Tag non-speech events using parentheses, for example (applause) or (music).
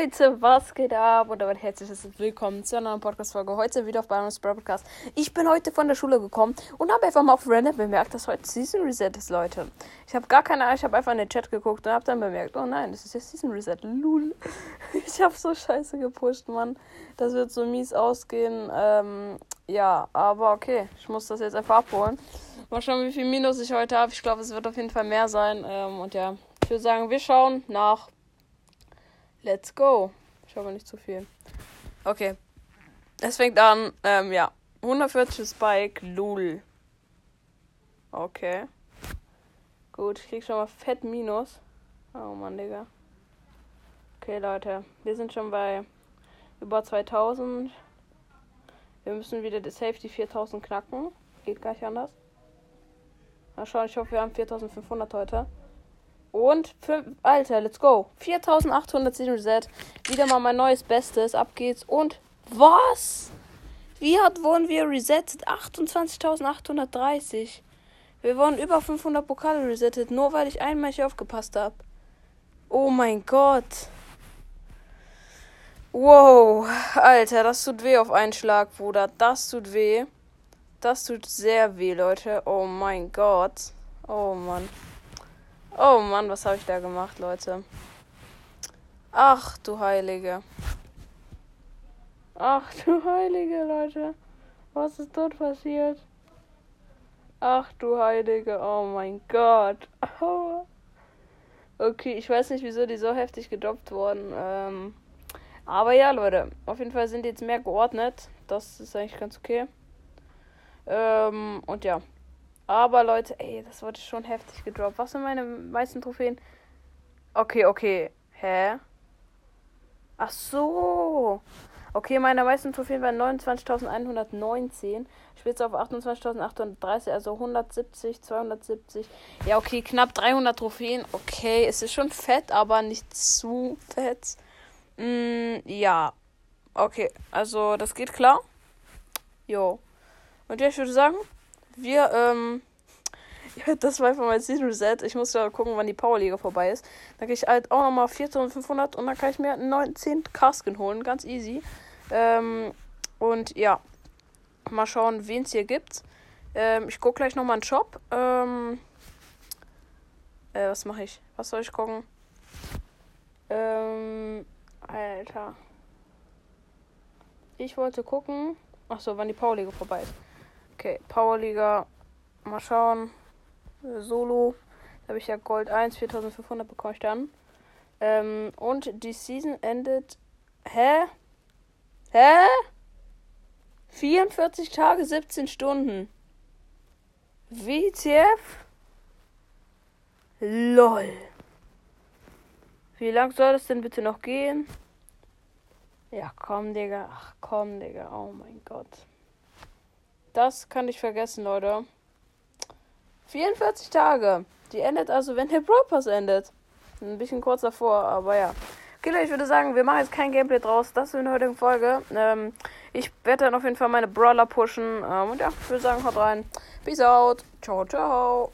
Leute, was geht ab? Und damit herzliches Willkommen zu einer neuen Podcast-Folge. Heute wieder auf Brawl Podcast. Ich bin heute von der Schule gekommen und habe einfach mal auf Random bemerkt, dass heute Season Reset ist, Leute. Ich habe gar keine Ahnung, ich habe einfach in den Chat geguckt und habe dann bemerkt, oh nein, das ist ja Season Reset. Lul. (laughs) Ich habe so scheiße gepusht, Mann. Das wird so mies ausgehen. Ähm, ja, aber okay, ich muss das jetzt einfach abholen. Mal schauen, wie viel Minus ich heute habe. Ich glaube, es wird auf jeden Fall mehr sein. Ähm, und ja, ich würde sagen, wir schauen nach Let's go. Ich habe nicht zu viel. Okay. Es fängt an, ähm, ja. 140 Spike, Lul. Okay. Gut, ich krieg schon mal fett Minus. Oh Mann, Digga. Okay, Leute. Wir sind schon bei über 2000. Wir müssen wieder die Safety 4000 knacken. Geht gar nicht anders. Mal schauen, ich hoffe, wir haben 4500 heute. Und, für, Alter, let's go. 4810 Reset. Wieder mal mein neues Bestes. Ab geht's. Und, was? Wie hat wurden wir resettet? 28.830. Wir wurden über 500 Pokale resettet, nur weil ich einmal nicht aufgepasst habe. Oh mein Gott. Wow, Alter, das tut weh auf einen Schlag, Bruder. Das tut weh. Das tut sehr weh, Leute. Oh mein Gott. Oh Mann. Oh Mann, was habe ich da gemacht, Leute? Ach du Heilige. Ach du Heilige, Leute. Was ist dort passiert? Ach du Heilige, oh mein Gott. (laughs) Okay, ich weiß nicht, wieso die so heftig gedroppt wurden. Ähm, aber ja, Leute, auf jeden Fall sind die jetzt mehr geordnet. Das ist eigentlich ganz okay. Ähm, und ja. Aber Leute, ey, das wurde schon heftig gedroppt. Was sind meine meisten Trophäen? Okay, okay. Hä? Ach so. Okay, meine meisten Trophäen waren 29.119. Ich bin jetzt auf 28.830, also 170, 270. Ja, okay, knapp 300 Trophäen. Okay, es ist schon fett, aber nicht zu fett. Mm, ja. Okay, also das geht klar. Jo. Und ja, ich würde sagen, wir, ähm, (laughs) ja, das war einfach mein Season Reset. Ich muss ja gucken, wann die Powerliga vorbei ist. Dann kriege ich halt auch nochmal 4500 und dann kann ich mir einen 19 Casken holen. Ganz easy. Ähm, und ja, mal schauen, wen es hier gibt. Ähm, ich gucke gleich nochmal einen Shop. Ähm, äh, was mache ich? Was soll ich gucken? Ähm, Alter. Ich wollte gucken. Achso, wann die Powerliga vorbei ist. Okay, Powerliga. Mal schauen. Solo. Da habe ich ja Gold 1, 4500 bekomme ich dann. Ähm, und die Season endet. Hä? Hä? 44 Tage, 17 Stunden. WTF? LOL. Wie lang soll das denn bitte noch gehen? Ja, komm, Digga. Ach, komm, Digga. Oh mein Gott. Das kann ich vergessen, Leute. 44 Tage. Die endet also, wenn der Brawl Pass endet. Ein bisschen kurz davor, aber ja. Okay, Leute, ich würde sagen, wir machen jetzt kein Gameplay draus. Das in der heutigen Folge. Ähm, ich werde dann auf jeden Fall meine Brawler pushen. Ähm, und ja, ich würde sagen, haut rein. Peace out. Ciao, ciao.